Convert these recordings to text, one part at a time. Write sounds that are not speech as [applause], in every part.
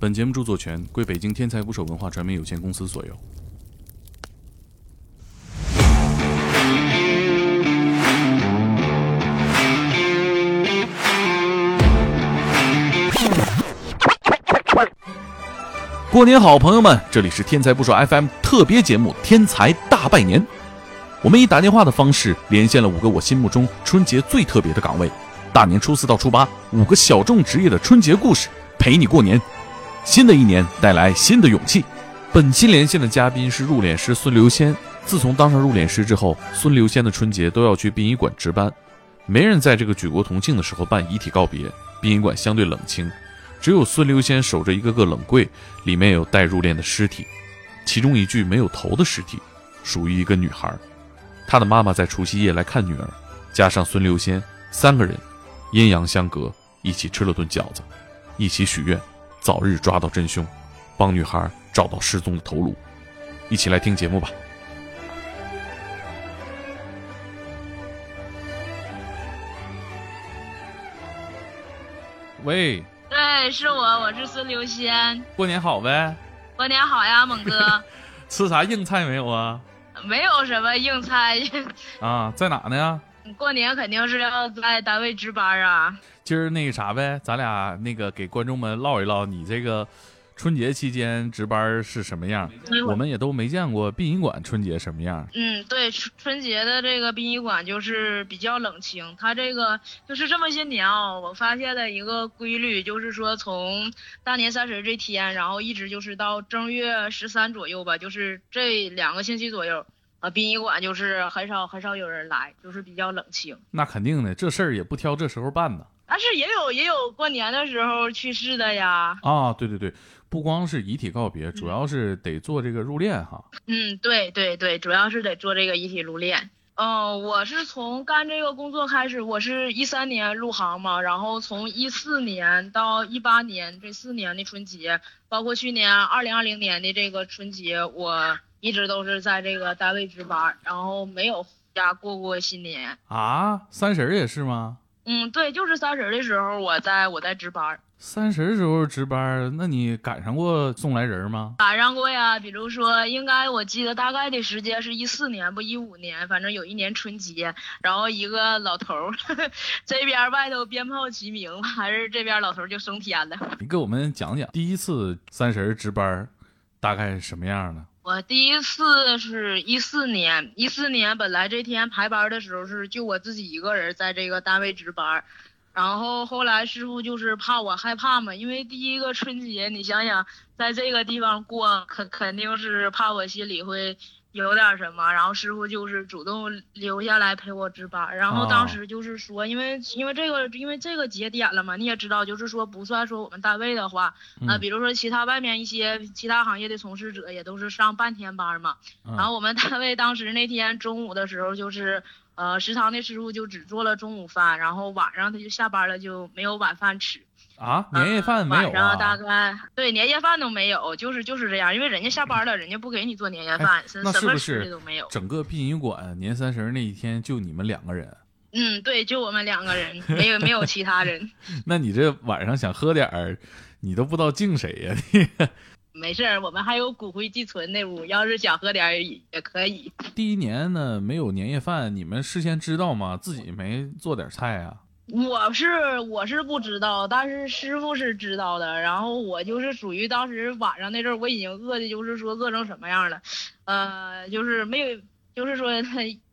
本节目著作权归北京天才捕手文化传媒有限公司所有。过年好，朋友们！这里是天才捕手 FM 特别节目《天才大拜年》。我们以打电话的方式连线了五个我心目中春节最特别的岗位。大年初四到初八，五个小众职业的春节故事陪你过年。新的一年带来新的勇气。本期连线的嘉宾是入殓师孙刘仙。自从当上入殓师之后，孙刘仙的春节都要去殡仪馆值班，没人在这个举国同庆的时候办遗体告别。殡仪馆相对冷清。只有孙刘仙守着一个个冷柜，里面有待入殓的尸体，其中一具没有头的尸体，属于一个女孩。她的妈妈在除夕夜来看女儿，加上孙刘仙三个人，阴阳相隔，一起吃了顿饺子，一起许愿，早日抓到真凶，帮女孩找到失踪的头颅。一起来听节目吧。喂。对，是我，我是孙刘仙。过年好呗！过年好呀，猛哥。[laughs] 吃啥硬菜没有啊？没有什么硬菜。[laughs] 啊，在哪呢？过年肯定是要在单位值班啊。今儿那个啥呗，咱俩那个给观众们唠一唠你这个。春节期间值班是什么样？我们也都没见过殡仪馆春节什么样。嗯，对，春春节的这个殡仪馆就是比较冷清。它这个就是这么些年啊，我发现的一个规律，就是说从大年三十这天，然后一直就是到正月十三左右吧，就是这两个星期左右，啊，殡仪馆就是很少很少有人来，就是比较冷清。那肯定的，这事儿也不挑这时候办呢。但是也有也有过年的时候去世的呀。啊，对对对。不光是遗体告别，主要是得做这个入殓哈。嗯，对对对，主要是得做这个遗体入殓。嗯，我是从干这个工作开始，我是一三年入行嘛，然后从一四年到一八年这四年的春节，包括去年二零二零年的这个春节，我一直都是在这个单位值班，然后没有回家过过新年。啊，三十也是吗？嗯，对，就是三十的时候，我在我在值班。三十时候值班，那你赶上过送来人吗？赶上过呀，比如说，应该我记得大概的时间是一四年不一五年，反正有一年春节，然后一个老头儿 [laughs] 这边外头鞭炮齐鸣，还是这边老头就升天了。你给我们讲讲第一次三十值班大概是什么样的？我第一次是一四年，一四年本来这天排班的时候是就我自己一个人在这个单位值班。然后后来师傅就是怕我害怕嘛，因为第一个春节，你想想在这个地方过，肯肯定是怕我心里会有点什么。然后师傅就是主动留下来陪我值班。然后当时就是说，因为因为这个因为这个节点了嘛，你也知道，就是说不算说我们单位的话，啊，比如说其他外面一些其他行业的从事者也都是上半天班嘛。然后我们单位当时那天中午的时候就是。呃，食堂的师傅就只做了中午饭，然后晚上他就下班了，就没有晚饭吃。啊，年夜饭没有啊？晚上大概对年夜饭都没有，就是就是这样，因为人家下班了，人家不给你做年夜饭，什么吃的都没有。整个殡仪馆年三十那一天就你们两个人？嗯，对，就我们两个人，没有没有其他人。[laughs] 那你这晚上想喝点儿，你都不知道敬谁呀？[laughs] 没事儿，我们还有骨灰寄存那屋，要是想喝点也可以。第一年呢，没有年夜饭，你们事先知道吗？自己没做点菜啊？我是我是不知道，但是师傅是知道的。然后我就是属于当时晚上那阵儿，我已经饿的，就是说饿成什么样了，呃，就是没有，就是说。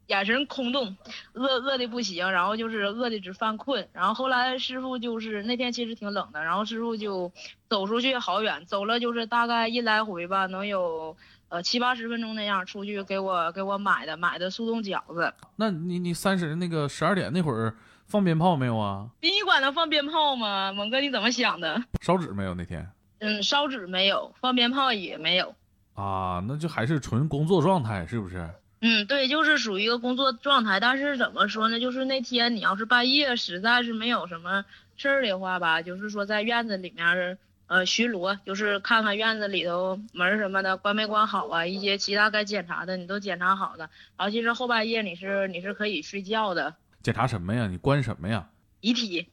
眼神空洞，饿饿的不行，然后就是饿的直犯困，然后后来师傅就是那天其实挺冷的，然后师傅就走出去好远，走了就是大概一来回吧，能有呃七八十分钟那样，出去给我给我买的买的速冻饺子。那你你三十那个十二点那会儿放鞭炮没有啊？殡仪馆能放鞭炮吗？猛哥你怎么想的？烧纸没有那天？嗯，烧纸没有，放鞭炮也没有。啊，那就还是纯工作状态是不是？嗯，对，就是属于一个工作状态，但是怎么说呢？就是那天你要是半夜实在是没有什么事儿的话吧，就是说在院子里面呃巡逻，就是看看院子里头门什么的关没关好啊，一些其他该检查的你都检查好了。然后其实后半夜你是你是可以睡觉的。检查什么呀？你关什么呀？遗体。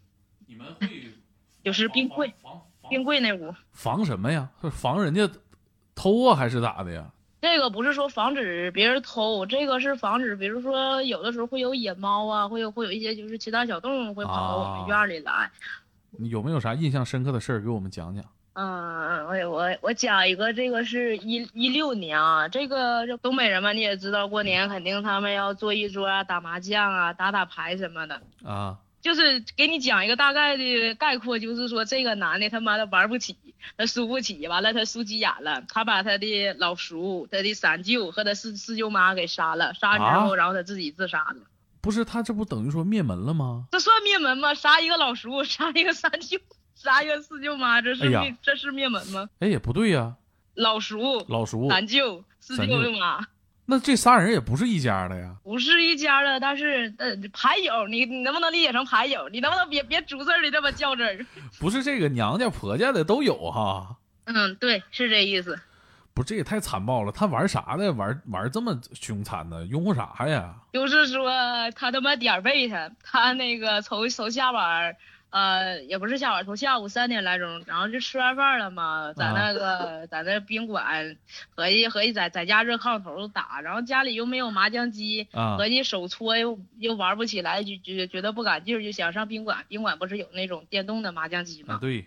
你们会就是冰柜。冰柜那屋。防什么呀？防人家偷啊，还是咋的呀？这个不是说防止别人偷，这个是防止，比如说有的时候会有野猫啊，会有会有一些就是其他小动物会跑到我们院里来。你有没有啥印象深刻的事儿给我们讲讲？嗯，我我我讲一个，这个是一一六年啊，这个这东北人嘛，你也知道，过年肯定他们要坐一桌啊，打麻将啊，打打牌什么的啊。就是给你讲一个大概的概括，就是说这个男的他妈的玩不起，他输不起，完了他输急眼了，他把他的老叔、他的三舅和他四四舅妈给杀了，杀完之后，然后他自己自杀的。不是他这不等于说灭门了吗？这算灭门吗？杀一个老叔，杀一个三舅。杀一个四舅妈，这是灭这是灭门吗？哎，也不对呀。老叔、老叔、三舅、四舅妈，那这仨人也不是一家的呀。不是一家的，但是呃，牌友，你你能不能理解成牌友？你能不能别别逐字的这么较真儿？[laughs] 不是这个娘家婆家的都有哈。嗯，对，是这意思。不，这也太残暴了。他玩啥的？玩玩这么凶残呢？拥护啥呀？就是说他他妈点儿背他，他那个从从下边。呃，也不是下午，从下午三点来钟，然后就吃完饭了嘛，在那个在那宾馆，合计合计在在家热炕头打，然后家里又没有麻将机，合计手搓又又玩不起来，就就觉得不敢劲儿，就想上宾馆，宾馆不是有那种电动的麻将机吗？对。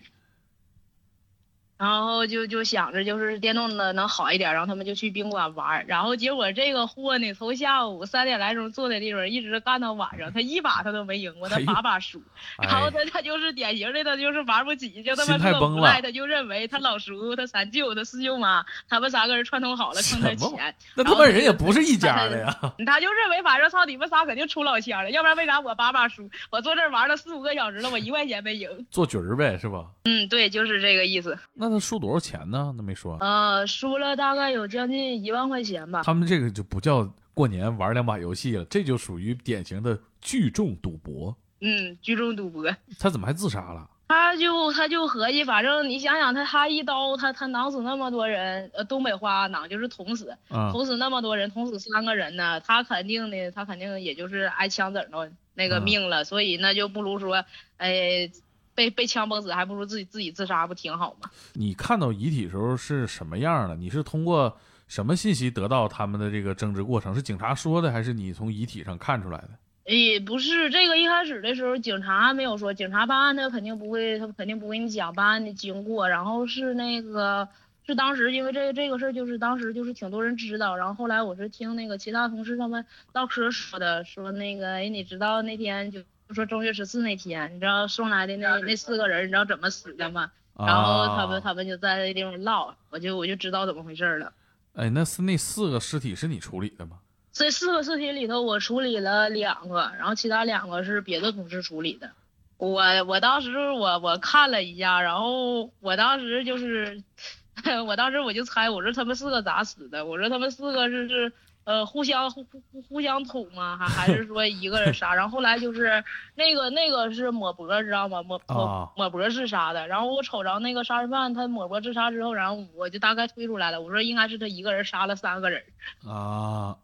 然后就就想着就是电动的能好一点，然后他们就去宾馆玩，然后结果这个货呢，从下午三点来钟坐在地方，一直干到晚上，他一把他都没赢过，他把把输。然后他他就是典型的，他就是玩不起，就他妈这无赖，他就认为他老叔、他三舅、他四舅妈，他们三个人串通好了坑他钱。那他们人也不是一家的呀。他就认为反正操你们仨肯定出老千了，要不然为啥我把把输？我坐这儿玩了四五个小时了，我一块钱没赢。做局儿呗，是吧？嗯，对，就是这个意思。那。他输多少钱呢？那没说。呃，输了大概有将近一万块钱吧。他们这个就不叫过年玩两把游戏了，这就属于典型的聚众赌博。嗯，聚众赌博。他怎么还自杀了？他就他就合计，反正你想想，他他一刀，他他囊死那么多人，呃，东北话囊就是捅死，捅死那么多人，捅死三个人呢，他肯定的，他肯定也就是挨枪子儿那个命了，所以那就不如说，哎。被被枪崩死，还不如自己自己自杀，不挺好吗？你看到遗体时候是什么样的？你是通过什么信息得到他们的这个争执过程？是警察说的，还是你从遗体上看出来的？诶，不是，这个一开始的时候警察没有说，警察办案他肯定不会，他肯定不会你讲办案的经过。然后是那个，是当时因为这这个事儿，就是当时就是挺多人知道。然后后来我是听那个其他同事他们唠嗑说的，说那个，哎，你知道那天就。说正月十四那天，你知道送来的那那四个人，你知道怎么死的吗？然后他们他们就在那地方唠，我就我就知道怎么回事了。哎，那是那四个尸体是你处理的吗？这四个尸体里头，我处理了两个，然后其他两个是别的同事处理的。我我当时我我看了一下，然后我当时就是，[laughs] 我当时我就猜，我说他们四个咋死的？我说他们四个是是。呃，互相互互互相捅吗？还还是说一个人杀？然后后来就是那个那个是抹脖，知道吗？抹抹抹脖自杀的。然后我瞅着那个杀人犯，他抹脖自杀之后，然后我就大概推出来了。我说应该是他一个人杀了三个人。啊，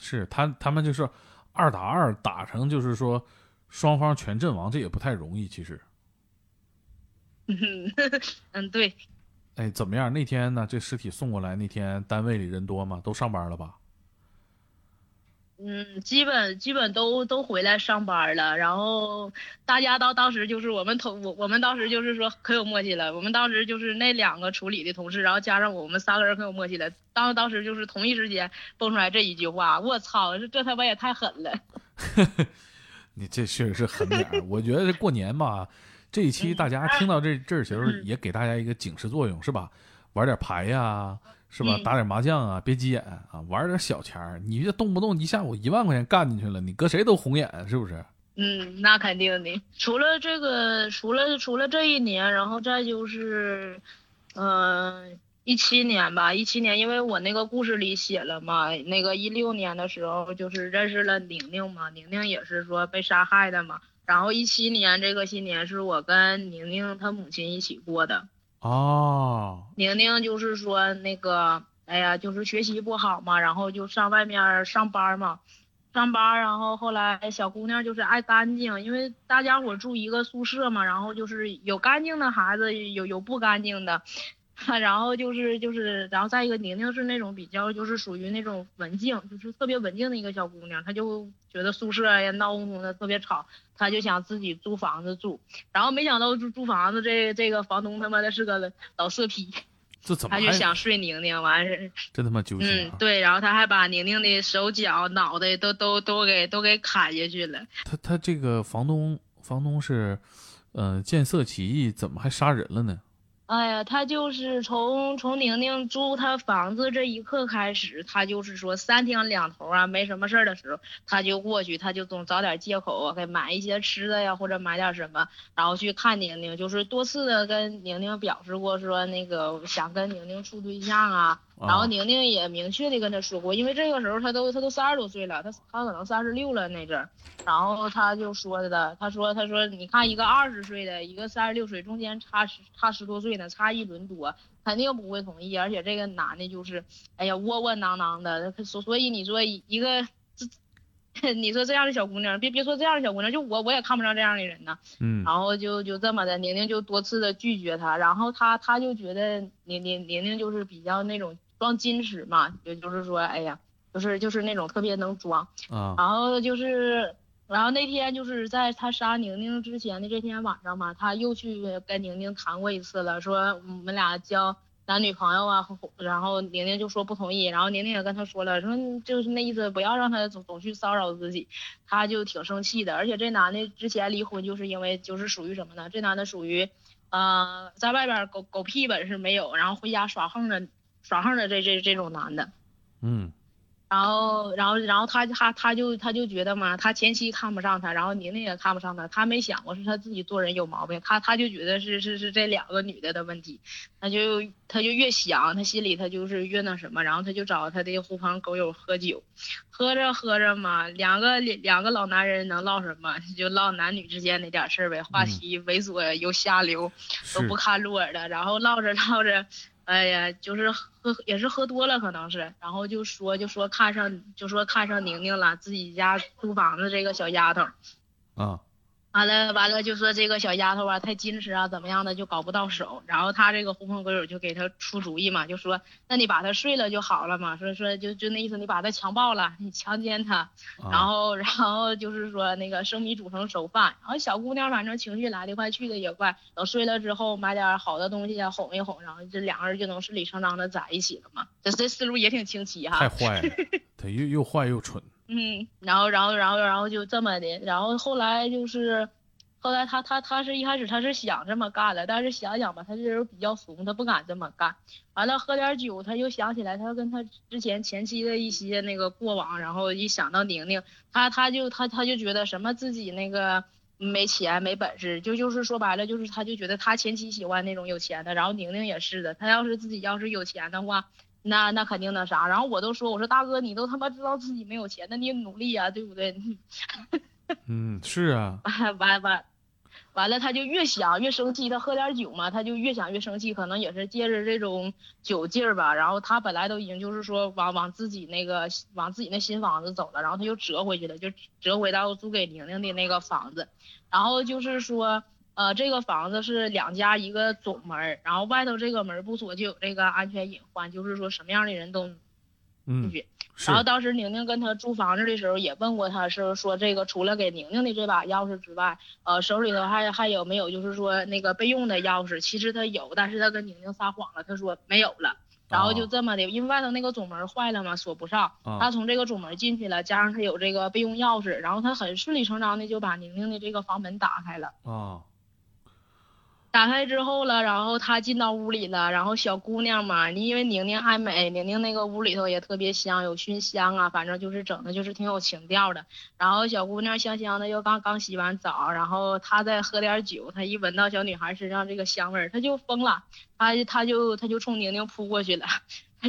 是他他们就是二打二打成就是说双方全阵亡，这也不太容易其实。[laughs] 嗯，对。哎，怎么样？那天呢？这尸体送过来那天，单位里人多吗？都上班了吧？嗯，基本基本都都回来上班了，然后大家到当时就是我们同我我们当时就是说可有默契了，我们当时就是那两个处理的同事，然后加上我们三个人可有默契了，当当时就是同一时间蹦出来这一句话，我操，这这他妈也太狠了！[laughs] 你这确实是狠点儿，我觉得这过年吧，这一期大家听到这这儿时候也给大家一个警示作用，是吧？玩点牌呀。是吧？打点麻将啊，别急眼啊，玩点小钱儿。你这动不动一下午一万块钱干进去了，你搁谁都红眼，是不是？嗯，那肯定的。除了这个，除了除了这一年，然后再就是，嗯，一七年吧，一七年，因为我那个故事里写了嘛，那个一六年的时候就是认识了宁宁嘛，宁宁也是说被杀害的嘛。然后一七年这个新年是我跟宁宁她母亲一起过的。哦，宁宁就是说那个，哎呀，就是学习不好嘛，然后就上外面上班嘛，上班，然后后来小姑娘就是爱干净，因为大家伙住一个宿舍嘛，然后就是有干净的孩子，有有不干净的。[laughs] 然后就是就是，然后再一个，宁宁是那种比较就是属于那种文静，就是特别文静的一个小姑娘，她就觉得宿舍呀闹哄哄的特别吵，她就想自己租房子住。然后没想到租租房子这这个房东他妈的是个老色批，[laughs] 这怎么？他就想睡宁宁，完事真他妈揪心。嗯，对，然后他还把宁宁的手脚脑袋都都都给都给砍下去了。他他这个房东房东是，呃，见色起意，怎么还杀人了呢？哎呀，他就是从从宁宁租他房子这一刻开始，他就是说三天两头啊，没什么事儿的时候，他就过去，他就总找点借口给买一些吃的呀，或者买点什么，然后去看宁宁，就是多次的跟宁宁表示过说那个想跟宁宁处对象啊。然后宁宁也明确的跟他说过，因为这个时候他都他都三十多岁了，他他可能三十六了那阵儿，然后他就说的，他说他说你看一个二十岁的，一个三十六岁，中间差十差十多岁呢，差一轮多，肯定不会同意，而且这个男的就是，哎呀窝窝囊囊的，所所以你说一个这，你说这样的小姑娘，别别说这样的小姑娘，就我我也看不上这样的人呢，嗯，然后就就这么的，宁宁就多次的拒绝他，然后他他就觉得宁宁宁宁就是比较那种。装矜持嘛，也就是说，哎呀，就是就是那种特别能装，啊，然后就是，然后那天就是在他杀宁宁之前的这天晚上嘛，他又去跟宁宁谈过一次了，说我们俩交男女朋友啊，然后宁宁就说不同意，然后宁宁也跟他说了，说就是那意思，不要让他总总去骚扰自己，他就挺生气的，而且这男的之前离婚就是因为就是属于什么呢？这男的属于，呃，在外边狗狗屁本事没有，然后回家耍横的。耍横的这这这种男的，嗯，然后然后然后他他他就他就觉得嘛，他前妻看不上他，然后宁宁也看不上他，他没想过是他自己做人有毛病，他他就觉得是是是这两个女的的问题，他就他就越想，他心里他就是越那什么，然后他就找他的狐朋狗友喝酒，喝着喝着嘛，两个两个老男人能唠什么，就唠男女之间那点事儿呗，话题猥琐又下流，都不看路耳的，然后唠着 [laughs] 唠着。哎呀，就是喝也是喝多了，可能是，然后就说就说看上就说看上宁宁了，自己家租房子这个小丫头，啊。完了完了，就说这个小丫头啊太矜持啊，怎么样的就搞不到手。然后他这个狐朋狗友就给他出主意嘛，就说那你把她睡了就好了嘛。说说就就那意思，你把她强暴了，你强奸她，然后然后就是说那个生米煮成熟饭。然后小姑娘反正情绪来得快去的也快，等睡了之后买点好的东西啊哄一哄，然后这两个人就能顺理成章的在一起了嘛。这这思路也挺清奇哈。太坏了，[laughs] 他又又坏又蠢。嗯，然后，然后，然后，然后就这么的，然后后来就是，后来他他他是一开始他是想这么干的，但是想想吧，他这人比较怂，他不敢这么干。完了喝点酒，他又想起来他跟他之前前妻的一些那个过往，然后一想到宁宁，他他就他他就觉得什么自己那个没钱没本事，就就是说白了就是他就觉得他前妻喜欢那种有钱的，然后宁宁也是的，他要是自己要是有钱的话。那那肯定那啥，然后我都说，我说大哥，你都他妈知道自己没有钱，那你努力呀，对不对？嗯，[laughs] 是啊。完完完了，他就越想越生气，他喝点酒嘛，他就越想越生气，可能也是借着这种酒劲儿吧。然后他本来都已经就是说往往自己那个往自己那新房子走了，然后他又折回去了，就折回到租给宁宁的那个房子，然后就是说。呃，这个房子是两家一个总门，然后外头这个门不锁就有这个安全隐患，就是说什么样的人都进去。然后当时宁宁跟他租房子的时候也问过他，是说这个除了给宁宁的这把钥匙之外，呃，手里头还还有没有就是说那个备用的钥匙？其实他有，但是他跟宁宁撒谎了，他说没有了。然后就这么的，因为外头那个总门坏了嘛，锁不上。他从这个总门进去了，加上他有这个备用钥匙，然后他很顺理成章的就把宁宁的这个房门打开了。啊。打开之后了，然后他进到屋里了，然后小姑娘嘛，你因为宁宁爱美，宁宁那个屋里头也特别香，有熏香啊，反正就是整的就是挺有情调的。然后小姑娘香香的又刚刚洗完澡，然后她再喝点酒，她一闻到小女孩身上这个香味儿，她就疯了，她她就她就冲宁宁扑过去了。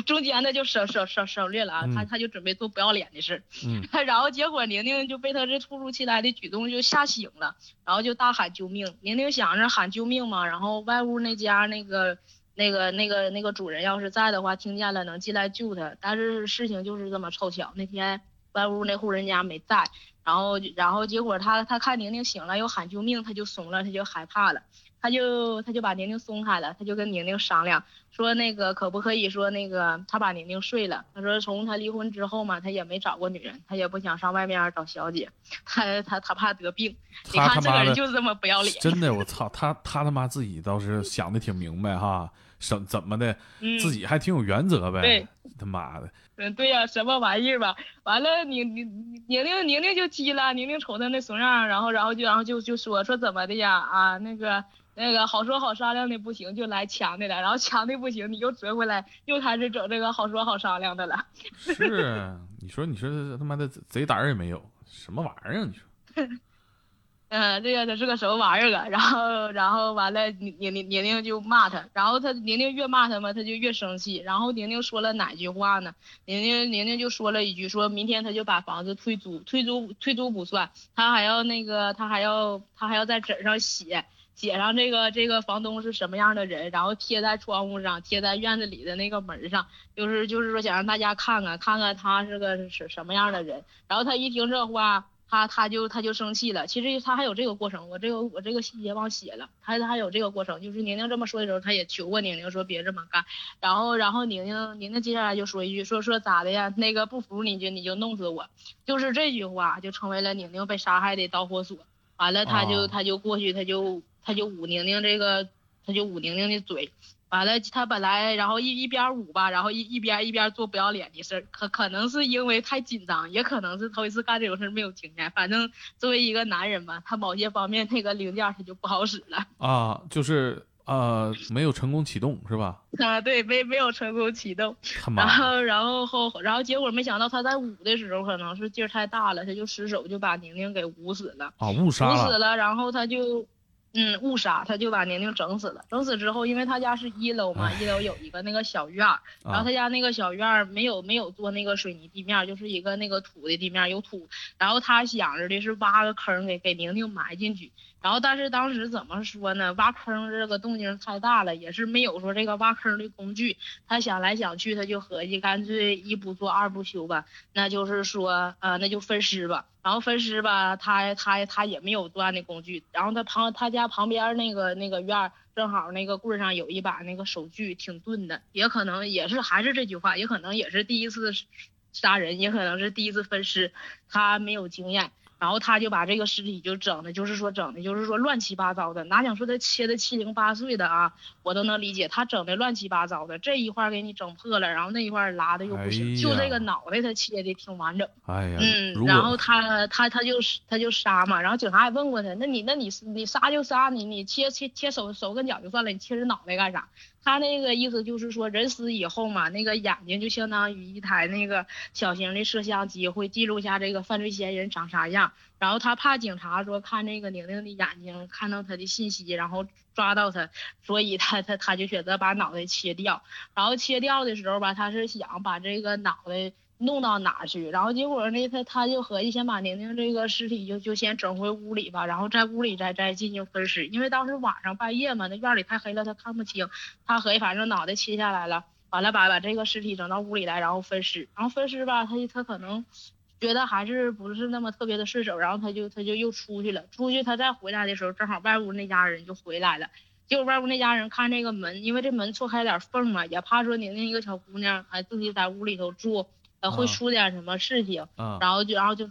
中间的就省省省省略了啊，他他就准备做不要脸的事，嗯，[laughs] 然后结果宁宁就被他这突如其来的举动就吓醒了，然后就大喊救命。宁宁想着喊救命嘛，然后外屋那家那个那个那个那个主人要是在的话，听见了能进来救他。但是事情就是这么凑巧，那天外屋那户人家没在，然后然后结果他他看宁宁醒了又喊救命，他就怂了，他就害怕了。他就他就把宁宁松开了，他就跟宁宁商量说那个可不可以说那个他把宁宁睡了。他说从他离婚之后嘛，他也没找过女人，他也不想上外面找小姐，他他他怕得病。你看这个人就这么不要脸。真的，我操，他他他妈自己倒是想的挺明白哈，怎怎么的，自己还挺有原则呗。对，他妈的。嗯，对呀，什么玩意儿吧？完了，宁宁宁宁宁宁就急了，宁宁瞅他那怂样，然后然后就然后就就说说怎么的呀？啊，那个。那个好说好商量的不行，就来强的了，然后强的不行，你又折回来，又开始整这个好说好商量的了。是，你说你说他妈的贼胆儿也没有，什么玩意儿啊？你说。[laughs] 嗯，这个他是个什么玩意儿啊？[laughs] 然后然后完了，宁宁宁宁就骂他，然后他宁宁越骂他嘛，他就越生气。然后宁宁说了哪句话呢？宁宁宁宁就说了一句，说明天他就把房子退租，退租退租不算，他还要那个他还要他还要在纸上写。写上这个这个房东是什么样的人，然后贴在窗户上，贴在院子里的那个门上，就是就是说想让大家看看看看他是个什什么样的人。然后他一听这话，他他就他就生气了。其实他还有这个过程，我这个我这个细节忘写了。他他还有这个过程，就是宁宁这么说的时候，他也求过宁宁说别这么干。然后然后宁宁宁宁接下来就说一句说说咋的呀？那个不服你就你就弄死我，就是这句话就成为了宁宁被杀害的导火索。完了他就他就过去他就。他就捂宁宁这个，他就捂宁宁的嘴，完了他本来然后一一边捂吧，然后一一边一边做不要脸的事儿，可可能是因为太紧张，也可能是头一次干这种事儿没有经验，反正作为一个男人嘛，他某些方面那个零件他就不好使了。啊，就是呃没有成功启动是吧？啊对，没没有成功启动，然后然后后然后结果没想到他在捂的时候可能是劲儿太大了，他就失手就把宁宁给捂死了。啊，误杀捂死了，然后他就。嗯，误杀，他就把宁宁整死了。整死之后，因为他家是一楼嘛，一楼有一个那个小院儿，然后他家那个小院儿没有没有做那个水泥地面，就是一个那个土的地面，有土。然后他想着的是挖个坑给给宁宁埋进去。然后但是当时怎么说呢？挖坑这个动静太大了，也是没有说这个挖坑的工具。他想来想去，他就合计干脆一不做二不休吧，那就是说呃那就分尸吧。然后分尸吧，他他他也没有作案的工具。然后他旁他家旁边那个那个院儿，正好那个柜上有一把那个手锯，挺钝的。也可能也是还是这句话，也可能也是第一次杀人，也可能是第一次分尸，他没有经验。然后他就把这个尸体就整的，就是说整的，就是说乱七八糟的。哪想说他切的七零八碎的啊，我都能理解。他整的乱七八糟的，这一块给你整破了，然后那一块拉的又不行，就这个脑袋他切的挺完整。哎呀，嗯，然后他他他就他就杀嘛，然后警察也问过他，那你那你你杀就杀你，你切切切手手跟脚就算了，你切人脑袋干啥？他那个意思就是说，人死以后嘛，那个眼睛就相当于一台那个小型的摄像机，会记录下这个犯罪嫌疑人长啥样。然后他怕警察说看这个宁宁的眼睛，看到他的信息，然后抓到他，所以他他他就选择把脑袋切掉。然后切掉的时候吧，他是想把这个脑袋。弄到哪去？然后结果呢？他他就合计先把宁宁这个尸体就就先整回屋里吧，然后在屋里再再进行分尸。因为当时晚上半夜嘛，那院里太黑了，他看不清。他合计反正脑袋切下来了，完了把把这个尸体整到屋里来，然后分尸。然后分尸吧，他他可能觉得还是不是那么特别的顺手，然后他就他就又出去了。出去他再回来的时候，正好外屋那家人就回来了。结果外屋那家人看这个门，因为这门错开点缝嘛，也怕说宁宁一个小姑娘还自己在屋里头住。会出点什么事情，然后就然后就，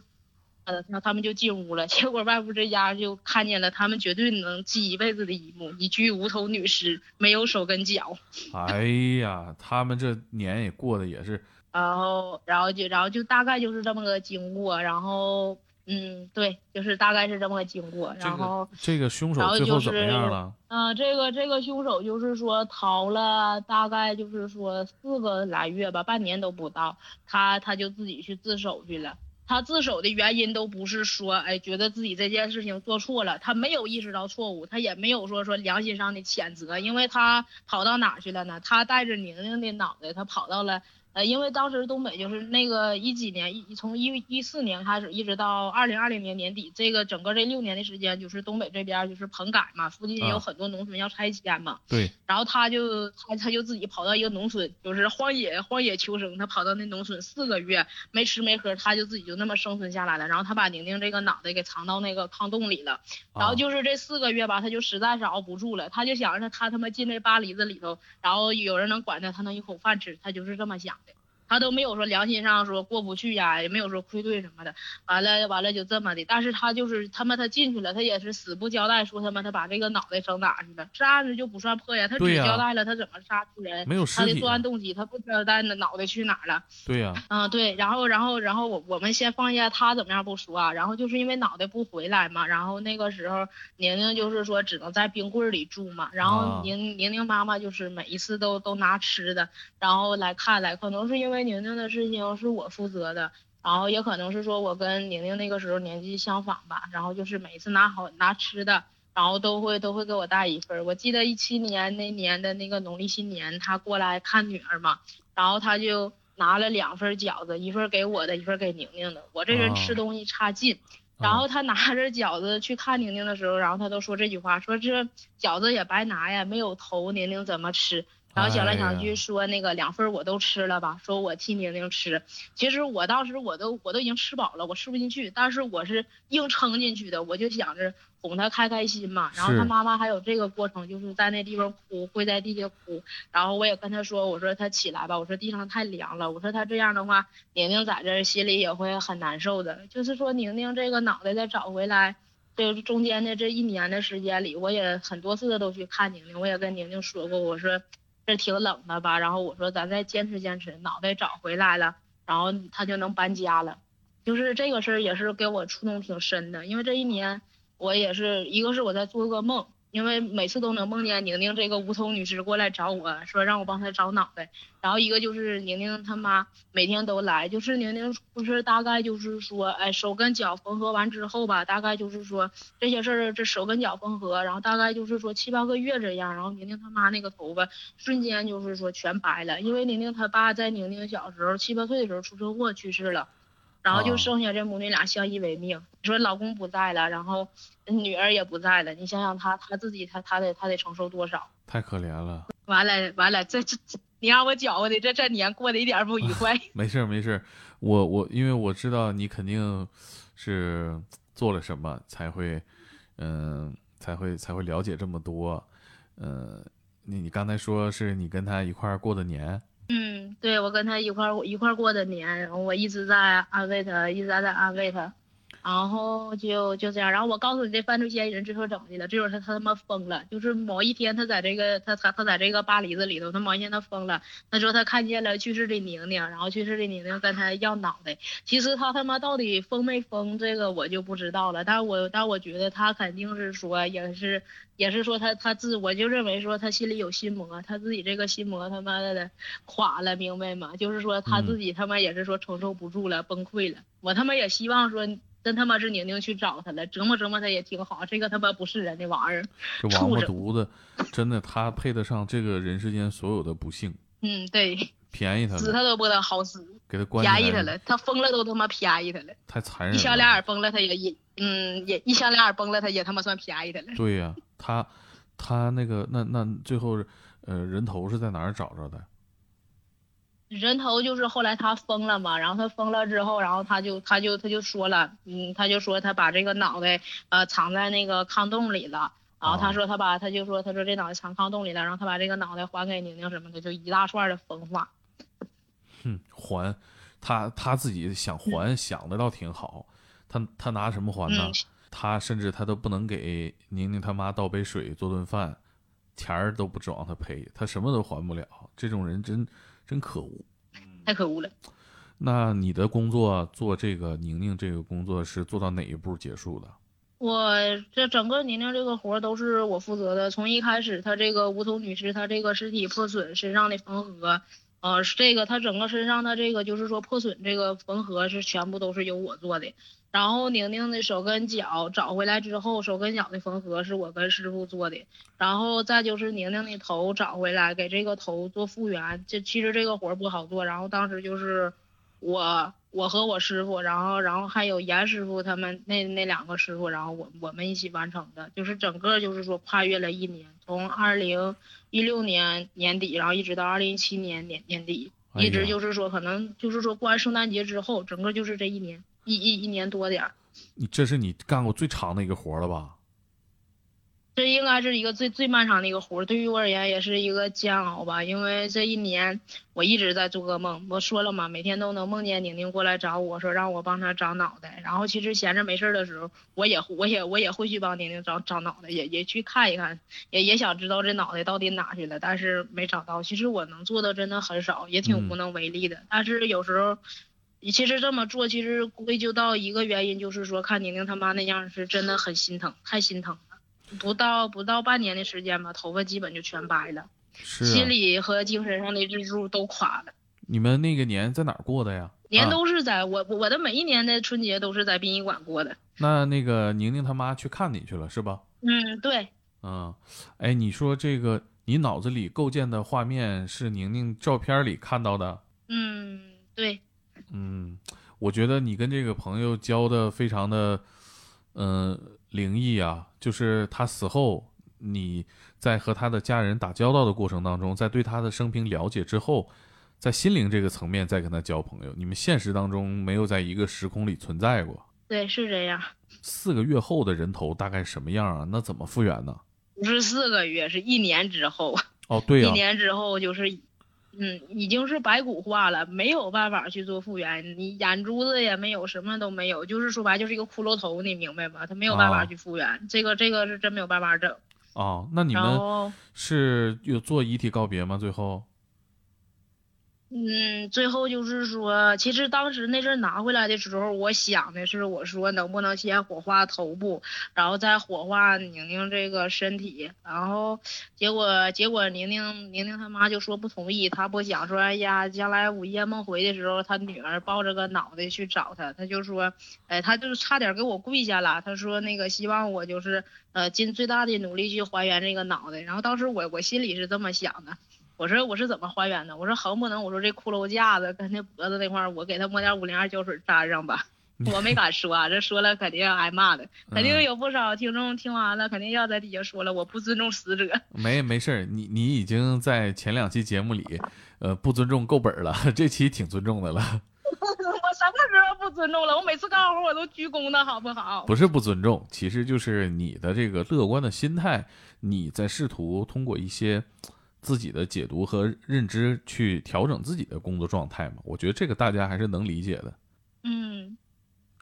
呃，那他们就进屋了。[laughs] 结果外屋这家就看见了他们绝对能记一辈子的一幕：一具无头女尸，没有手跟脚。[laughs] 哎呀，他们这年也过得也是。然后，然后就然后就大概就是这么个经过。然后，嗯，对，就是大概是这么个经过。然后这个凶手最后怎么样了？嗯，这个这个凶手就是说逃了，大概就是说四个来月吧，半年都不到，他他就自己去自首去了。他自首的原因都不是说，哎，觉得自己这件事情做错了，他没有意识到错误，他也没有说说良心上的谴责，因为他跑到哪去了呢？他带着宁宁的脑袋，他跑到了。呃，因为当时东北就是那个一几年一从一一四年开始，一直到二零二零年年底，这个整个这六年的时间，就是东北这边就是棚改嘛，附近有很多农村要拆迁嘛。对。然后他就他他就自己跑到一个农村，就是荒野荒野求生，他跑到那农村四个月没吃没喝，他就自己就那么生存下来了。然后他把宁宁这个脑袋给藏到那个炕洞里了。然后就是这四个月吧，他就实在是熬不住了，他就想着他他妈进这巴黎子里头，然后有人能管他，他能一口饭吃，他就是这么想的。他都没有说良心上说过不去呀，也没有说愧对什么的，完了完了就这么的。但是他就是他妈他进去了，他也是死不交代，说他妈他把这个脑袋整哪去了，这案子就不算破呀。他只交代了他怎么杀出人，没有他的作案动机，他不交代那脑袋去哪了。对呀。嗯，对，然后然后然后我我们先放下他怎么样不说啊，然后就是因为脑袋不回来嘛，然后那个时候宁宁就是说只能在冰柜里住嘛，然后宁宁宁妈妈就是每一次都都拿吃的，然后来看来，可能是因为宁宁的事情。是我负责的，然后也可能是说我跟宁宁那个时候年纪相仿吧，然后就是每次拿好拿吃的，然后都会都会给我带一份。我记得一七年那年的那个农历新年，他过来看女儿嘛，然后他就拿了两份饺子，一份给我的，一份给宁宁的。我这人吃东西差劲，然后他拿着饺子去看宁宁的时候，然后他都说这句话，说这饺子也白拿呀，没有头，宁宁怎么吃？然后想来想去说那个两份我都吃了吧，说我替宁宁吃。其实我当时我都我都已经吃饱了，我吃不进去，但是我是硬撑进去的。我就想着哄她开开心嘛。然后她妈妈还有这个过程，就是在那地方哭，跪在地下哭。然后我也跟她说，我说她起来吧，我说地上太凉了，我说她这样的话，宁宁在这心里也会很难受的。就是说宁宁这个脑袋再找回来，这中间的这一年的时间里，我也很多次的都去看宁宁，我也跟宁宁说过，我说。这挺冷的吧？然后我说咱再坚持坚持，脑袋找回来了，然后他就能搬家了。就是这个事儿也是给我触动挺深的，因为这一年我也是一个是我在做噩梦。因为每次都能梦见宁宁这个无头女尸过来找我说让我帮她找脑袋，然后一个就是宁宁他妈每天都来，就是宁宁不是大概就是说，哎手跟脚缝合完之后吧，大概就是说这些事儿这手跟脚缝合，然后大概就是说七八个月这样，然后宁宁他妈那个头发瞬间就是说全白了，因为宁宁他爸在宁宁小时候七八岁的时候出车祸去世了。然后就剩下这母女俩相依为命。你说老公不在了，然后女儿也不在了，你想想她她自己她她得她得承受多少？太可怜了。完了完了，这这你让我搅和的这这年过得一点不愉快。[laughs] 没事没事，我我因为我知道你肯定是做了什么才会嗯才会才会了解这么多。嗯，你你刚才说是你跟他一块过的年。对，我跟他一块儿一块儿过的年，我一直在安慰他，一直在在安慰他。然后就就这样，然后我告诉你这犯罪嫌疑人最后怎么的了？最后他他他妈疯了，就是某一天他在这个他他他在这个巴黎子里头，他某一天他疯了，他说他看见了去世的宁宁，然后去世的宁宁跟他要脑袋。其实他他妈到底疯没疯，这个我就不知道了。但我但我觉得他肯定是说也是也是说他他自我就认为说他心里有心魔，他自己这个心魔他妈的垮了，明白吗？就是说他自己他妈也是说承受不住了，崩溃了。我他妈也希望说。真他妈是宁宁去找他了，折磨折磨他也挺好。这个他妈不是人的玩意儿，这王八犊子，真的他配得上这个人世间所有的不幸。嗯，对，便宜他了，死他都不得好死，给他关便宜他了，他疯了都他妈便宜他了，太残忍。一枪两耳崩了他也也，嗯也一枪两耳崩了他也他妈算便宜他了。对呀，他他那个那那最后呃人头是在哪儿找着的？人头就是后来他疯了嘛，然后他疯了之后，然后他就他就他就说了，嗯，他就说他把这个脑袋呃藏在那个炕洞里了，然后他说他把他就说他说这脑袋藏炕洞里了，然后他把这个脑袋还给宁宁什么的，就一大串的疯话。哼，还他他自己想还想的倒挺好，他他拿什么还呢？他甚至他都不能给宁宁他妈倒杯水做顿饭，钱儿都不指望他赔，他什么都还不了，这种人真。真可恶，太可恶了。那你的工作做这个宁宁这个工作是做到哪一步结束的？我这整个宁宁这个活都是我负责的，从一开始她这个无头女尸，她这个尸体破损，身上的缝合，呃，是这个他整个身上的这个就是说破损这个缝合是全部都是由我做的。然后宁宁的手跟脚找回来之后，手跟脚的缝合是我跟师傅做的。然后再就是宁宁的头找回来，给这个头做复原。这其实这个活儿不好做。然后当时就是我我和我师傅，然后然后还有严师傅他们那那两个师傅，然后我我们一起完成的。就是整个就是说跨越了一年，从二零。一六年年底，然后一直到二零一七年年年底，一直就是说，可能就是说过完圣诞节之后，整个就是这一年一一一年多点儿。你这是你干过最长的一个活了吧？这应该是一个最最漫长的一个活儿，对于我而言也是一个煎熬吧。因为这一年我一直在做噩梦，我说了嘛，每天都能梦见宁宁过来找我说让我帮她长脑袋。然后其实闲着没事儿的时候，我也我也我也会去帮宁宁长长脑袋，也也去看一看，也也想知道这脑袋到底哪去了，但是没找到。其实我能做的真的很少，也挺无能为力的。但是有时候，其实这么做，其实归咎到一个原因，就是说看宁宁他妈那样是真的很心疼，太心疼了。不到不到半年的时间吧，头发基本就全白了，心理和精神上的支柱都垮了。你们那个年在哪儿过的呀？年都是在我我的每一年的春节都是在殡仪馆过的。那那个宁宁他妈去看你去了是吧？嗯，对。嗯，哎，你说这个你脑子里构建的画面是宁宁照片里看到的？嗯，对。嗯，我觉得你跟这个朋友交的非常的，嗯。灵异啊，就是他死后，你在和他的家人打交道的过程当中，在对他的生平了解之后，在心灵这个层面再跟他交朋友，你们现实当中没有在一个时空里存在过。对，是这样。四个月后的人头大概什么样啊？那怎么复原呢？不是四个月，是一年之后。哦，对呀。一年之后就是。嗯，已经是白骨化了，没有办法去做复原。你眼珠子也没有，什么都没有，就是说白就是一个骷髅头，你明白吗？他没有办法去复原，这个这个是真没有办法整。哦，那你们是有做遗体告别吗？最后？嗯，最后就是说，其实当时那阵拿回来的时候，我想的是，我说能不能先火化头部，然后再火化宁宁这个身体，然后结果结果宁宁宁宁他妈就说不同意，他不想说，哎呀，将来午夜梦回的时候，他女儿抱着个脑袋去找他，他就说，哎，他就差点给我跪下了，他说那个希望我就是呃尽最大的努力去还原这个脑袋，然后当时我我心里是这么想的。我说我是怎么还原的？我说横不能，我说这骷髅架子跟那脖子那块儿，我给他抹点五零二胶水粘上吧。[laughs] 我没敢说，啊这说了肯定要挨骂的，肯定有不少听众听完了肯定要在底下说了，我不尊重死者。没没事儿，你你已经在前两期节目里，呃，不尊重够本了，[laughs] 这期挺尊重的了。[laughs] 我什么时候不尊重了？我每次干活我都鞠躬的好不好？不是不尊重，其实就是你的这个乐观的心态，你在试图通过一些。自己的解读和认知去调整自己的工作状态嘛？我觉得这个大家还是能理解的。嗯，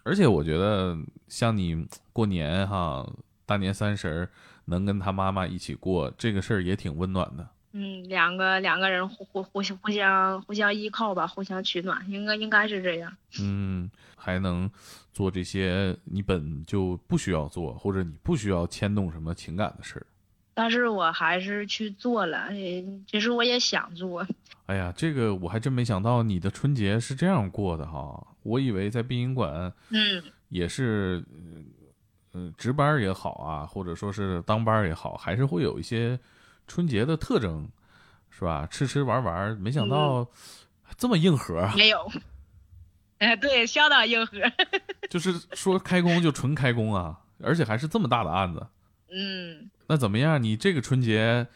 而且我觉得像你过年哈，大年三十儿能跟他妈妈一起过，这个事儿也挺温暖的。嗯，两个两个人互互互相互相互相依靠吧，互相取暖，应该应该是这样。嗯，还能做这些你本就不需要做，或者你不需要牵动什么情感的事儿。但是我还是去做了，其实我也想做。[laughs] 哎呀，这个我还真没想到，你的春节是这样过的哈。我以为在殡仪馆，嗯，也是，嗯，值班也好啊，或者说是当班也好，还是会有一些春节的特征，是吧？吃吃玩玩，没想到这么硬核。没有，[laughs] 哎，对，相当硬核。[laughs] 就是说开工就纯开工啊，而且还是这么大的案子。嗯。那怎么样？你这个春节，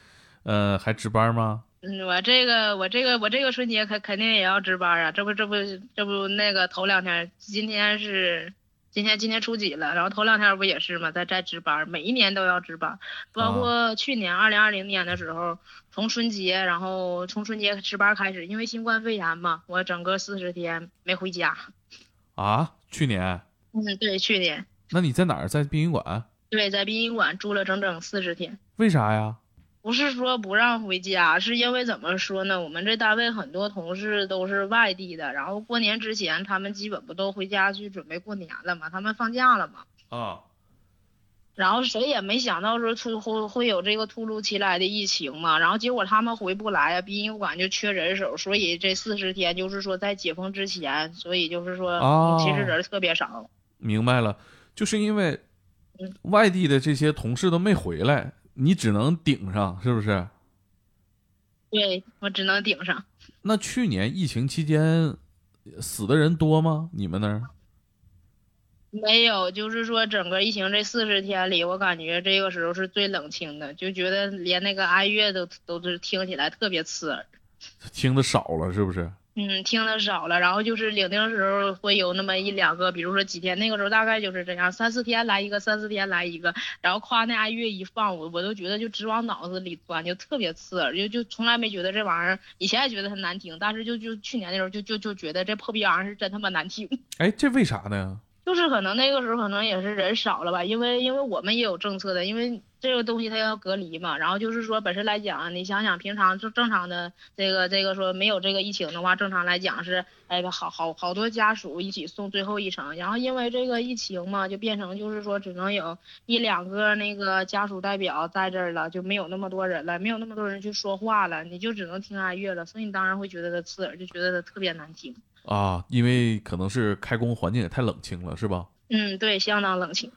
呃，还值班吗？嗯，我这个，我这个，我这个春节肯肯定也要值班啊！这不，这不，这不，那个头两天，今天是今天，今天初几了？然后头两天不也是吗？在在值班，每一年都要值班，包括去年二零二零年的时候，从春节，然后从春节值班开始，因为新冠肺炎嘛，我整个四十天没回家。啊？去年？嗯，对，去年。那你在哪儿？在殡仪馆？对，在殡仪馆住了整整四十天。为啥呀？不是说不让回家，是因为怎么说呢？我们这单位很多同事都是外地的，然后过年之前他们基本不都回家去准备过年了嘛？他们放假了嘛？啊。然后谁也没想到说突会会有这个突如其来的疫情嘛，然后结果他们回不来啊，殡仪馆就缺人手，所以这四十天就是说在解封之前，所以就是说、哦其实人特别少。明白了，就是因为嗯外地的这些同事都没回来，你只能顶上，是不是？对我只能顶上。那去年疫情期间死的人多吗？你们那儿？没有，就是说整个疫情这四十天里，我感觉这个时候是最冷清的，就觉得连那个哀乐都都是听起来特别刺耳。听的少了，是不是？嗯，听的少了，然后就是领定时候会有那么一两个，比如说几天，那个时候大概就是这样，三四天来一个，三四天来一个，然后夸那哀乐一放，我我都觉得就直往脑子里钻，就特别刺耳，就就从来没觉得这玩意儿，以前也觉得它难听，但是就就去年那时候就就就觉得这破逼玩意儿是真他妈难听。哎，这为啥呢？就是可能那个时候可能也是人少了吧，因为因为我们也有政策的，因为这个东西它要隔离嘛。然后就是说本身来讲，你想想平常就正常的这个这个说没有这个疫情的话，正常来讲是哎好好好多家属一起送最后一程。然后因为这个疫情嘛，就变成就是说只能有一两个那个家属代表在这儿了，就没有那么多人了，没有那么多人去说话了，你就只能听哀乐了，所以你当然会觉得它刺耳，就觉得它特别难听。啊，因为可能是开工环境也太冷清了，是吧？嗯，对，相当冷清。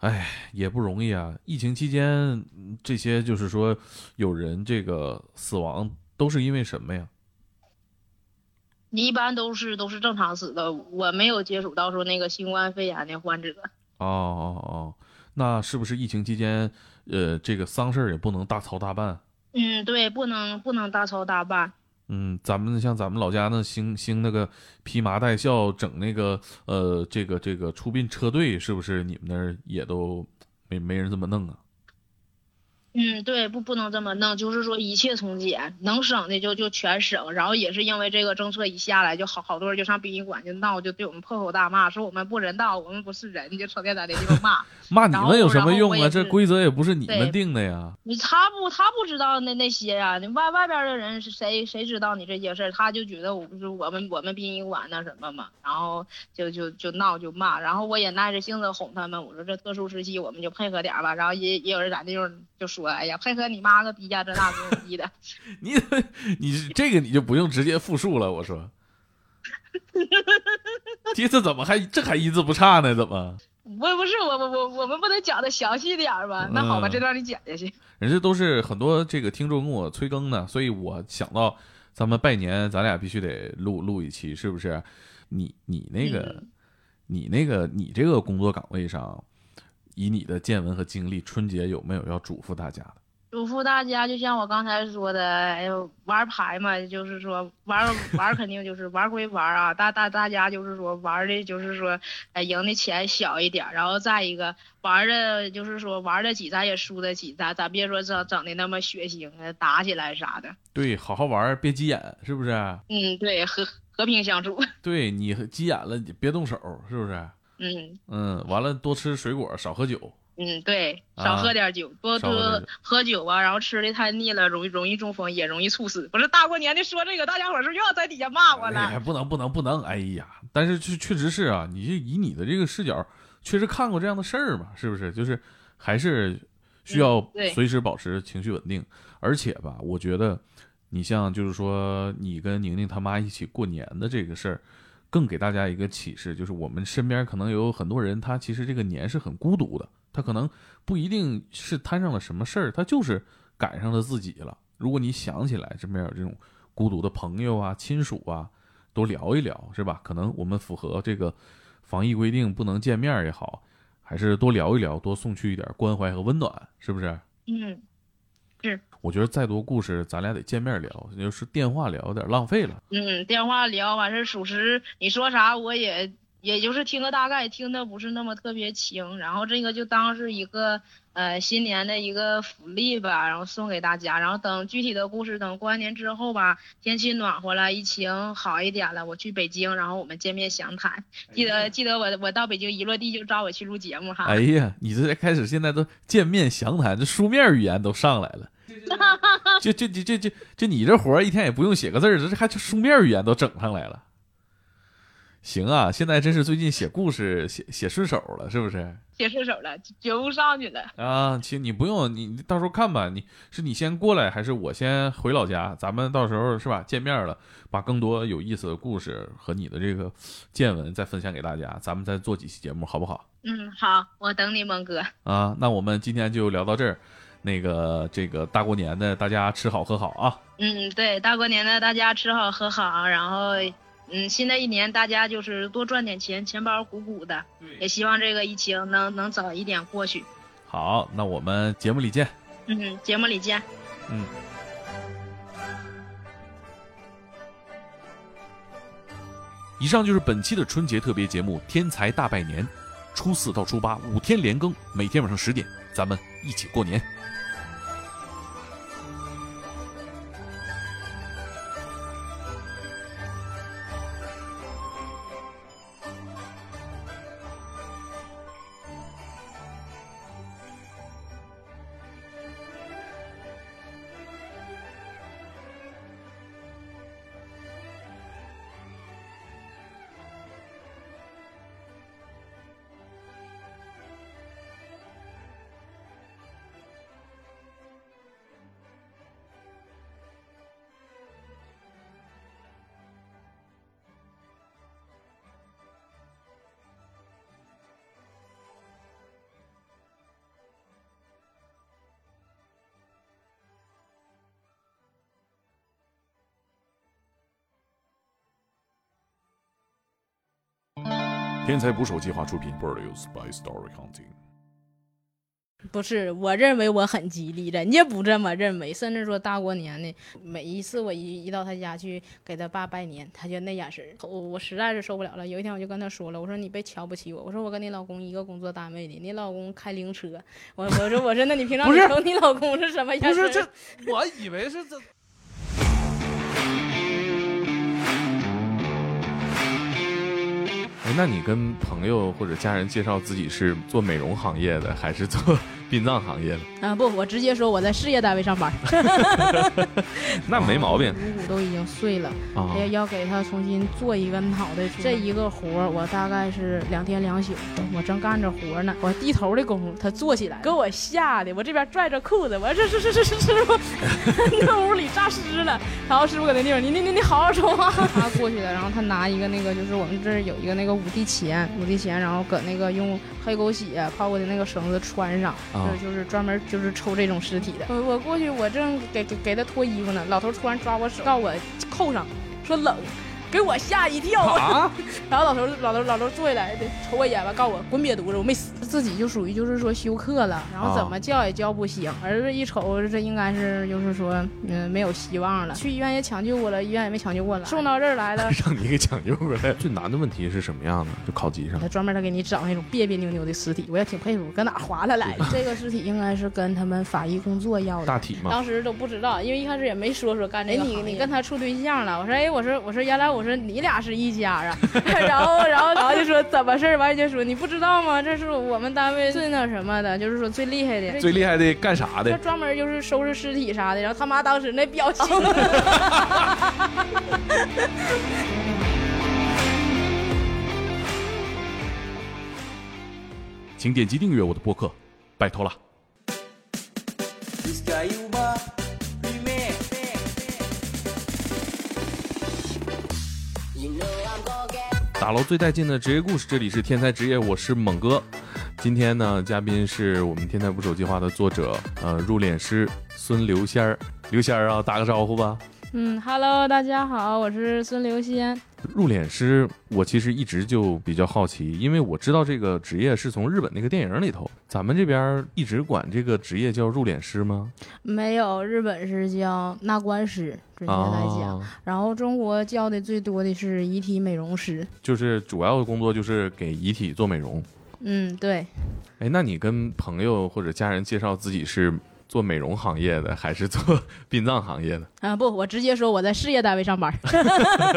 哎，也不容易啊！疫情期间，嗯这些就是说有人这个死亡，都是因为什么呀？一般都是都是正常死的，我没有接触到说那个新冠肺炎的患者。哦哦哦，那是不是疫情期间，呃，这个丧事儿也不能大操大办？嗯，对，不能不能大操大办。嗯，咱们像咱们老家那兴兴那个披麻戴孝，整那个呃，这个这个出殡车队，是不是你们那儿也都没没人这么弄啊？嗯，对，不不能这么弄，就是说一切从简，能省的就就全省。然后也是因为这个政策一下来，就好好多人就上殡仪馆就闹，就对我们破口大骂，说我们不人道，我们不是人，就成天在那地方骂。[laughs] 骂你们有什么用啊？这规则也不是你们定的呀。你他不他不知道那那些呀、你外外边的人是谁谁知道你这些事儿？他就觉得我是我们我们殡仪馆那什么嘛，然后就就就闹就骂，然后我也耐着性子哄他们，我说这特殊时期我们就配合点儿吧，然后也也有人在那地方就说，哎呀配合你妈个逼呀，这那这逼的 [laughs] [laughs] 你你这个你就不用直接复述了，我说。[laughs] 这次怎么还这还一字不差呢？怎么？我不是我我我我们不能讲的详细点儿吗？那好吧，嗯这段你剪下去。人家都是很多这个听众跟我催更呢，所以我想到咱们拜年，咱俩必须得录录一期，是不是？你你那个、嗯你那个你这个工作岗位上，以你的见闻和经历，春节有没有要嘱咐大家的？嘱咐大家，就像我刚才说的，哎呦，玩牌嘛，就是说玩玩肯定就是玩归玩啊，大大大家就是说玩的，就是说，哎，赢的钱小一点，然后再一个玩的，就是说玩得起，咱也输得起，咱咱别说整整的那么血腥，打起来啥的。对，好好玩，别急眼，是不是？嗯，对，和和平相处。对你急眼了，你别动手，是不是？嗯嗯，完了多吃水果，少喝酒。嗯，对，啊少喝点酒，多多喝酒啊，然后吃的太腻了，容易容易中风，也容易猝死。不是大过年的说这个，大家伙是又要在底下骂我了。哎，不能 [laughs] 不能不能！哎呀，但是确确实是啊，你是以你的这个视角，确实看过这样的事儿嘛，是不是？就是还是需要随时保持情绪稳定，而且吧，我觉得你像就是说你跟宁宁他妈一起过年的这个事儿，更给大家一个启示，就是我们身边可能有很多人，他其实这个年是很孤独的，他可能不一定是摊上了什么事儿，他就是赶上了自己了。如果你想起来身边有这种孤独的朋友啊、亲属啊，多聊一聊，是吧？可能我们符合这个防疫规定不能见面也好，还是多聊一聊，多送去一点关怀和温暖，是不是？嗯，我觉得再多故事，咱俩得见面聊，就是电话聊有点浪费了。嗯，电话聊完事，属实你说啥我也也就是听个大概，听的不是那么特别清。然后这个就当是一个呃新年的一个福利吧，然后送给大家。然后等具体的故事等过完年之后吧，天气暖和了，疫情好一点了，我去北京，然后我们见面详谈。记得记得我我到北京一落地就找我去录节目哈。哎呀，你这开始现在都见面详谈，这书面语言都上来了。[laughs] 就就就就就就你这活儿一天也不用写个字儿，这还书面语言都整上来了。行啊，现在真是最近写故事写写顺手了，是不是？写顺手了，觉悟上去了。啊，行你不用，你到时候看吧。你是你先过来，还是我先回老家？咱们到时候是吧？见面了，把更多有意思的故事和你的这个见闻再分享给大家，咱们再做几期节目，好不好？嗯，好，我等你，猛哥。啊，那我们今天就聊到这儿。那个，这个大过年的，大家吃好喝好啊。嗯，对，大过年的大家吃好喝好，然后。嗯，新的一年大家就是多赚点钱，钱包鼓鼓的。也希望这个疫情能能早一点过去。好，那我们节目里见。嗯，节目里见。嗯。以上就是本期的春节特别节目《天才大拜年》，初四到初八五天连更，每天晚上十点，咱们一起过年。天才捕手计划出品，Produced by Story Hunting。不是，我认为我很吉利，人家不这么认为。甚至说大过年的，每一次我一一到他家去给他爸拜年，他就那眼神，我我实在是受不了了。有一天我就跟他说了，我说你别瞧不起我，我说我跟你老公一个工作单位的，你老公开灵车，我我说我说那你平常你瞅你老公是什么样？不是这，我以为是这。[laughs] 那你跟朋友或者家人介绍自己是做美容行业的，还是做？殡葬行业的啊不，我直接说我在事业单位上班，[laughs] [laughs] 那没毛病。股骨都已经碎了，要要给他重新做一个脑袋。这一个活我大概是两天两宿，我正干着活呢，我低头的功夫他坐起来，给我吓的，我这边拽着裤子，我说是是是是师傅，[laughs] 那屋里诈尸了。然后师傅搁那地方，你你你你好好说话。他过去了，然后他拿一个那个，就是我们这儿有一个那个五帝钱，五帝钱，然后搁那个用黑狗血泡过的那个绳子穿上。就是专门就是抽这种尸体的。我我过去，我正给给给他脱衣服呢，老头突然抓我手，告我扣上，说冷。给我吓一跳啊！[laughs] 然后老头老头老头坐下来，瞅我一眼吧，告诉我滚瘪犊子，我没死。自己就属于就是说休克了，然后怎么叫也叫不醒。儿子一瞅，这应该是就是说嗯没有希望了。去医院也抢救过了，医院也没抢救过来，送到这儿来了，[laughs] 让你给抢救过来。最难的问题是什么样的？就考级上，他专门他给你找那种别别扭扭的尸体，我也挺佩服，搁哪划拉来的？这个尸体应该是跟他们法医工作要的。大体吗？当时都不知道，因为一开始也没说说干这个。你你跟他处对象了？我说哎，我说我说原来我说你。俩是一家啊，[laughs] 然后然后然后就说怎么事儿，完就说你不知道吗？这是我们单位最那什么的，就是说最厉害的，最厉害的干啥的？专门就是收拾尸体啥的。然后他妈当时那表情，[laughs] 请点击订阅我的播客，拜托了。打捞最带劲的职业故事，这里是天才职业，我是猛哥。今天呢，嘉宾是我们天才捕手计划的作者，呃，入殓师孙刘仙儿。刘仙儿啊，打个招呼吧。嗯，Hello，大家好，我是孙刘仙。入殓师，我其实一直就比较好奇，因为我知道这个职业是从日本那个电影里头。咱们这边一直管这个职业叫入殓师吗？没有，日本是叫纳棺师，准确来讲。然后中国叫的最多的是遗体美容师，就是主要的工作就是给遗体做美容。嗯，对。哎，那你跟朋友或者家人介绍自己是？做美容行业的还是做 [laughs] 殡葬行业的啊？不，我直接说我在事业单位上班。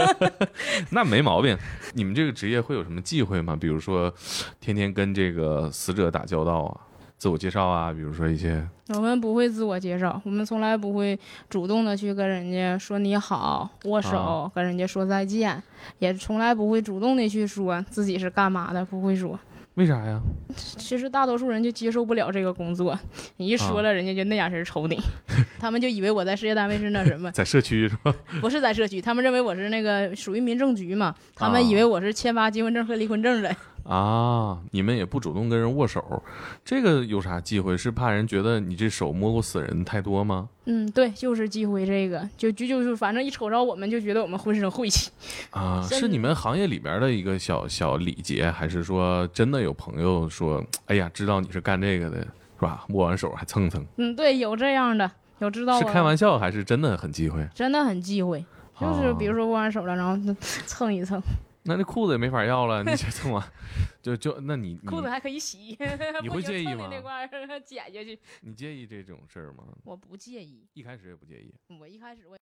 [laughs] 那没毛病。你们这个职业会有什么忌讳吗？比如说，天天跟这个死者打交道啊？自我介绍啊？比如说一些，我们不会自我介绍，我们从来不会主动的去跟人家说你好、握手，跟人家说再见，也从来不会主动的去说自己是干嘛的，不会说。为啥呀？[laughs] 其实大多数人就接受不了这个工作，你一说了，人家就那眼神瞅你，[laughs] 他们就以为我在事业单位是那什么，在社区是吧？[laughs] 不是在社区，他们认为我是那个属于民政局嘛，他们以为我是签发结婚证和离婚证的。啊，你们也不主动跟人握手，这个有啥忌讳？是怕人觉得你这手摸过死人太多吗？嗯，对，就是忌讳这个，就就就是，反正一瞅着我们就觉得我们浑身晦气。啊，[laughs] 是你们行业里边的一个小小礼节，还是说真的有朋友说，哎呀，知道你是干这个的，是吧？握完手还蹭蹭。嗯，对，有这样的，有知道。是开玩笑还是真的很忌讳？真的很忌讳，就是比如说握完手了，然后蹭一蹭。那那裤子也没法要了，你这怎么，就就那你裤子还可以洗，[laughs] 你会介意吗？那块 [laughs] 剪下去，你介意这种事儿吗？我不介意，一开始也不介意。我一开始我。